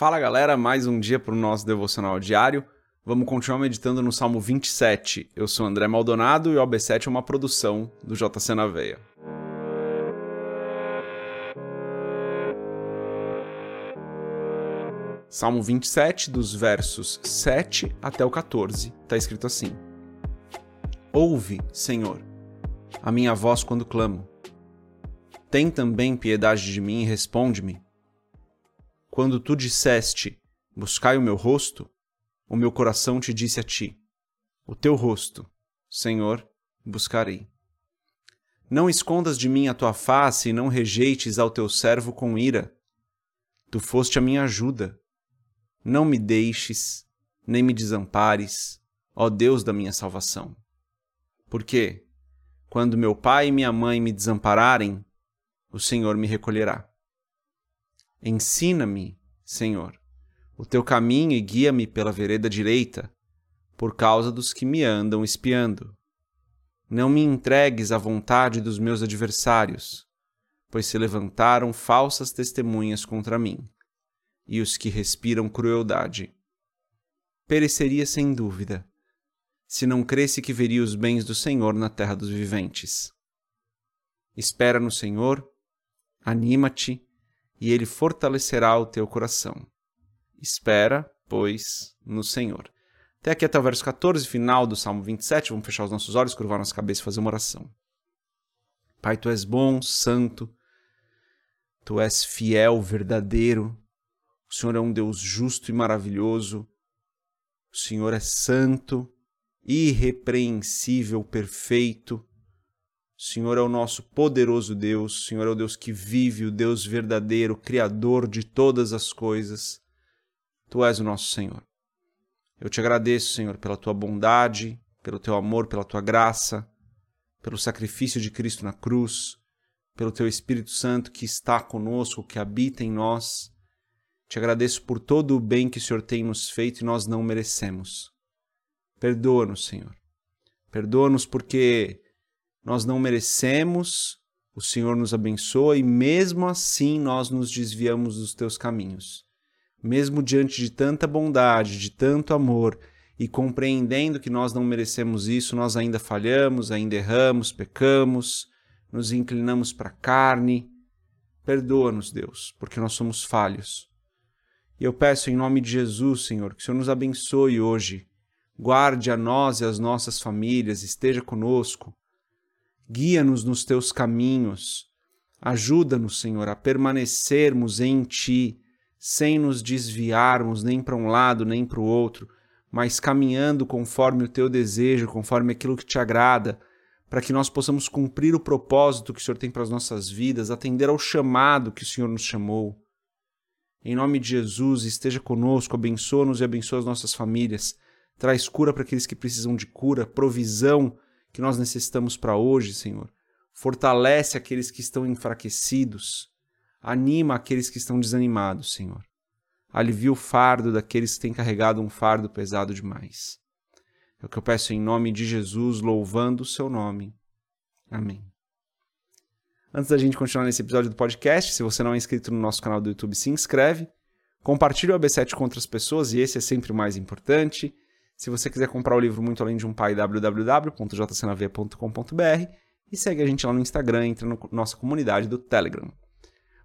Fala galera, mais um dia para o nosso devocional diário. Vamos continuar meditando no Salmo 27. Eu sou André Maldonado e o OB7 é uma produção do JC na Veia. Salmo 27, dos versos 7 até o 14, está escrito assim: Ouve, Senhor, a minha voz quando clamo. Tem também piedade de mim e responde-me. Quando tu disseste, buscai o meu rosto, o meu coração te disse a ti, o teu rosto, Senhor, buscarei. Não escondas de mim a tua face e não rejeites ao teu servo com ira. Tu foste a minha ajuda. Não me deixes, nem me desampares, ó Deus da minha salvação. Porque, quando meu pai e minha mãe me desampararem, o Senhor me recolherá. Ensina-me, Senhor, o teu caminho e guia-me pela vereda direita, por causa dos que me andam espiando. Não me entregues à vontade dos meus adversários, pois se levantaram falsas testemunhas contra mim, e os que respiram crueldade. Pereceria sem dúvida, se não cresce que veria os bens do Senhor na terra dos viventes. Espera no Senhor, anima-te e ele fortalecerá o teu coração. Espera, pois, no Senhor. Até aqui até o verso 14, final do Salmo 27. Vamos fechar os nossos olhos, curvar nossa cabeça e fazer uma oração. Pai, tu és bom, santo, tu és fiel, verdadeiro. O Senhor é um Deus justo e maravilhoso. O Senhor é santo, irrepreensível, perfeito. O Senhor é o nosso poderoso Deus, o Senhor é o Deus que vive, o Deus verdadeiro, Criador de todas as coisas. Tu és o nosso Senhor. Eu te agradeço, Senhor, pela tua bondade, pelo teu amor, pela tua graça, pelo sacrifício de Cristo na cruz, pelo teu Espírito Santo que está conosco, que habita em nós. Te agradeço por todo o bem que o Senhor tem nos feito e nós não merecemos. Perdoa-nos, Senhor. Perdoa-nos porque nós não merecemos, o Senhor nos abençoa e mesmo assim nós nos desviamos dos teus caminhos. Mesmo diante de tanta bondade, de tanto amor e compreendendo que nós não merecemos isso, nós ainda falhamos, ainda erramos, pecamos, nos inclinamos para a carne. Perdoa-nos, Deus, porque nós somos falhos. E eu peço em nome de Jesus, Senhor, que o Senhor nos abençoe hoje. Guarde a nós e as nossas famílias, esteja conosco guia-nos nos teus caminhos. Ajuda-nos, Senhor, a permanecermos em ti, sem nos desviarmos nem para um lado nem para o outro, mas caminhando conforme o teu desejo, conforme aquilo que te agrada, para que nós possamos cumprir o propósito que o Senhor tem para as nossas vidas, atender ao chamado que o Senhor nos chamou. Em nome de Jesus, esteja conosco, abençoa-nos e abençoa as nossas famílias. Traz cura para aqueles que precisam de cura, provisão que nós necessitamos para hoje, Senhor. Fortalece aqueles que estão enfraquecidos. Anima aqueles que estão desanimados, Senhor. Alivia o fardo daqueles que têm carregado um fardo pesado demais. É o que eu peço em nome de Jesus, louvando o seu nome. Amém. Antes da gente continuar nesse episódio do podcast, se você não é inscrito no nosso canal do YouTube, se inscreve. Compartilhe o AB7 com outras pessoas e esse é sempre o mais importante. Se você quiser comprar o livro Muito Além de um Pai, www.jcnav.com.br e segue a gente lá no Instagram, entra na no nossa comunidade do Telegram.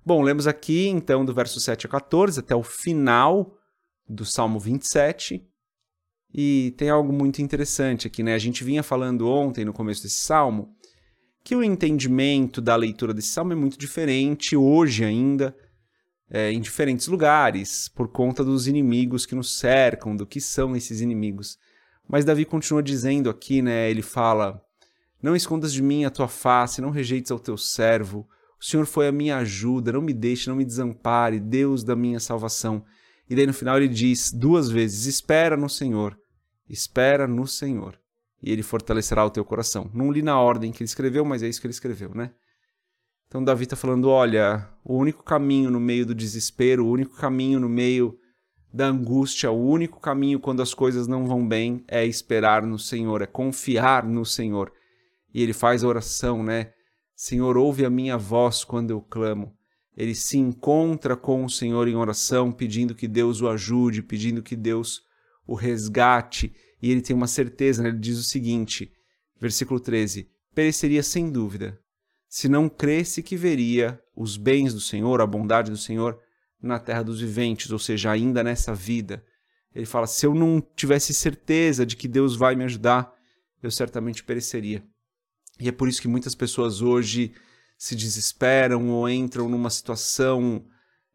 Bom, lemos aqui então do verso 7 a 14 até o final do Salmo 27. E tem algo muito interessante aqui, né? A gente vinha falando ontem, no começo desse salmo, que o entendimento da leitura desse salmo é muito diferente hoje ainda é, em diferentes lugares, por conta dos inimigos que nos cercam, do que são esses inimigos. Mas Davi continua dizendo aqui, né? Ele fala: Não escondas de mim a tua face, não rejeites ao teu servo. O Senhor foi a minha ajuda, não me deixe, não me desampare, Deus da minha salvação. E daí no final ele diz duas vezes: Espera no Senhor, espera no Senhor, e ele fortalecerá o teu coração. Não li na ordem que ele escreveu, mas é isso que ele escreveu, né? Então Davi está falando: olha, o único caminho no meio do desespero, o único caminho no meio da angústia, o único caminho quando as coisas não vão bem é esperar no Senhor, é confiar no Senhor. E ele faz a oração, né? Senhor, ouve a minha voz quando eu clamo. ele se encontra com o Senhor em oração, pedindo que Deus o ajude, pedindo que Deus o resgate, e ele tem uma certeza, né? ele diz o seguinte, versículo 13: pereceria sem dúvida, se não cresce que veria os bens do Senhor, a bondade do Senhor na terra dos viventes, ou seja, ainda nessa vida. Ele fala: se eu não tivesse certeza de que Deus vai me ajudar, eu certamente pereceria. E é por isso que muitas pessoas hoje se desesperam ou entram numa situação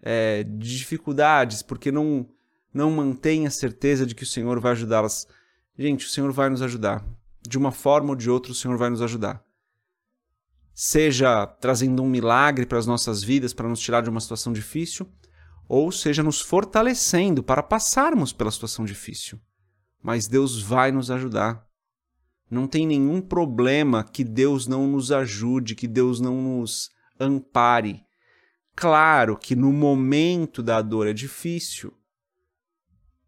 é, de dificuldades, porque não, não mantêm a certeza de que o Senhor vai ajudá-las. Gente, o Senhor vai nos ajudar. De uma forma ou de outra, o Senhor vai nos ajudar. Seja trazendo um milagre para as nossas vidas, para nos tirar de uma situação difícil, ou seja nos fortalecendo para passarmos pela situação difícil. Mas Deus vai nos ajudar. Não tem nenhum problema que Deus não nos ajude, que Deus não nos ampare. Claro que no momento da dor é difícil,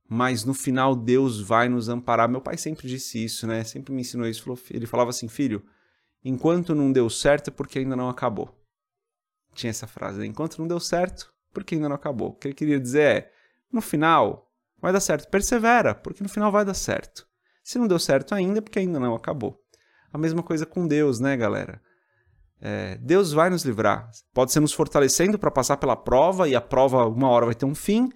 mas no final Deus vai nos amparar. Meu pai sempre disse isso, né? Sempre me ensinou isso. Ele falava assim, filho, enquanto não deu certo é porque ainda não acabou. Tinha essa frase, né? enquanto não deu certo, porque ainda não acabou. O que ele queria dizer é, no final vai dar certo. Persevera, porque no final vai dar certo. Se não deu certo ainda, é porque ainda não acabou. A mesma coisa com Deus, né, galera? É, Deus vai nos livrar. Pode ser nos fortalecendo para passar pela prova e a prova uma hora vai ter um fim.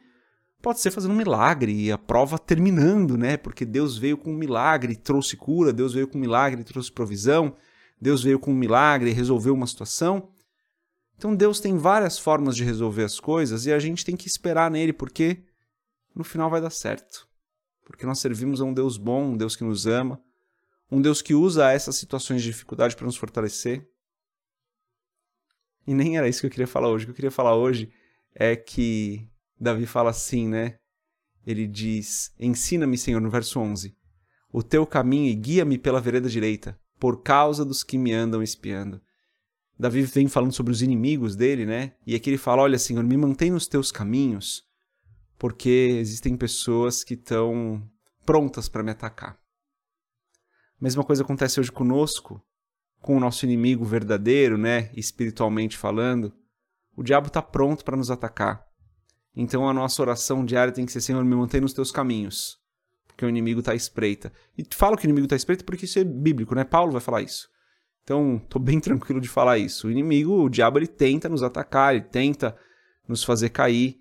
Pode ser fazendo um milagre e a prova terminando, né? Porque Deus veio com um milagre trouxe cura, Deus veio com um milagre trouxe provisão, Deus veio com um milagre e resolveu uma situação. Então Deus tem várias formas de resolver as coisas e a gente tem que esperar nele porque no final vai dar certo porque nós servimos a um Deus bom, um Deus que nos ama, um Deus que usa essas situações de dificuldade para nos fortalecer. E nem era isso que eu queria falar hoje. O que eu queria falar hoje é que Davi fala assim, né? Ele diz: Ensina-me, Senhor, no verso 11, o teu caminho e guia-me pela vereda direita, por causa dos que me andam espiando. Davi vem falando sobre os inimigos dele, né? E aqui ele fala: Olha, Senhor, me mantém nos teus caminhos, porque existem pessoas que estão prontas para me atacar. A mesma coisa acontece hoje conosco, com o nosso inimigo verdadeiro, né, espiritualmente falando. O diabo está pronto para nos atacar. Então a nossa oração diária tem que ser: Senhor, me mantém nos teus caminhos, porque o inimigo está à espreita. E falo que o inimigo está à espreita porque isso é bíblico, né? Paulo vai falar isso. Então, estou bem tranquilo de falar isso. O inimigo, o diabo, ele tenta nos atacar, ele tenta nos fazer cair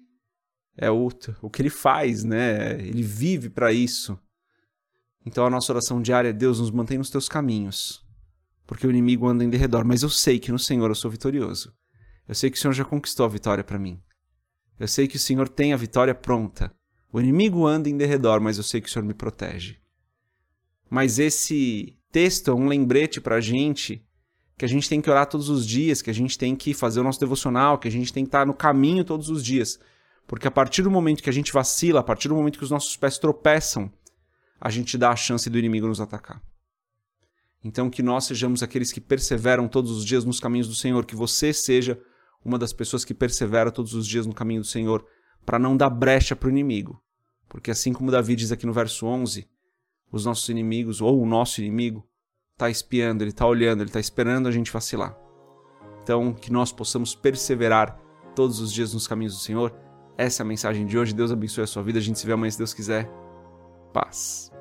é o, o que ele faz, né? Ele vive para isso. Então a nossa oração diária é: Deus, nos mantém nos teus caminhos, porque o inimigo anda em derredor. Mas eu sei que no Senhor eu sou vitorioso. Eu sei que o Senhor já conquistou a vitória para mim. Eu sei que o Senhor tem a vitória pronta. O inimigo anda em derredor, mas eu sei que o Senhor me protege. Mas esse texto é um lembrete para a gente que a gente tem que orar todos os dias, que a gente tem que fazer o nosso devocional, que a gente tem que estar no caminho todos os dias. Porque a partir do momento que a gente vacila, a partir do momento que os nossos pés tropeçam, a gente dá a chance do inimigo nos atacar. Então, que nós sejamos aqueles que perseveram todos os dias nos caminhos do Senhor, que você seja uma das pessoas que persevera todos os dias no caminho do Senhor, para não dar brecha para o inimigo. Porque, assim como Davi diz aqui no verso 11, os nossos inimigos, ou o nosso inimigo, está espiando, ele está olhando, ele está esperando a gente vacilar. Então, que nós possamos perseverar todos os dias nos caminhos do Senhor essa é a mensagem de hoje. Deus abençoe a sua vida. A gente se vê amanhã se Deus quiser. Paz.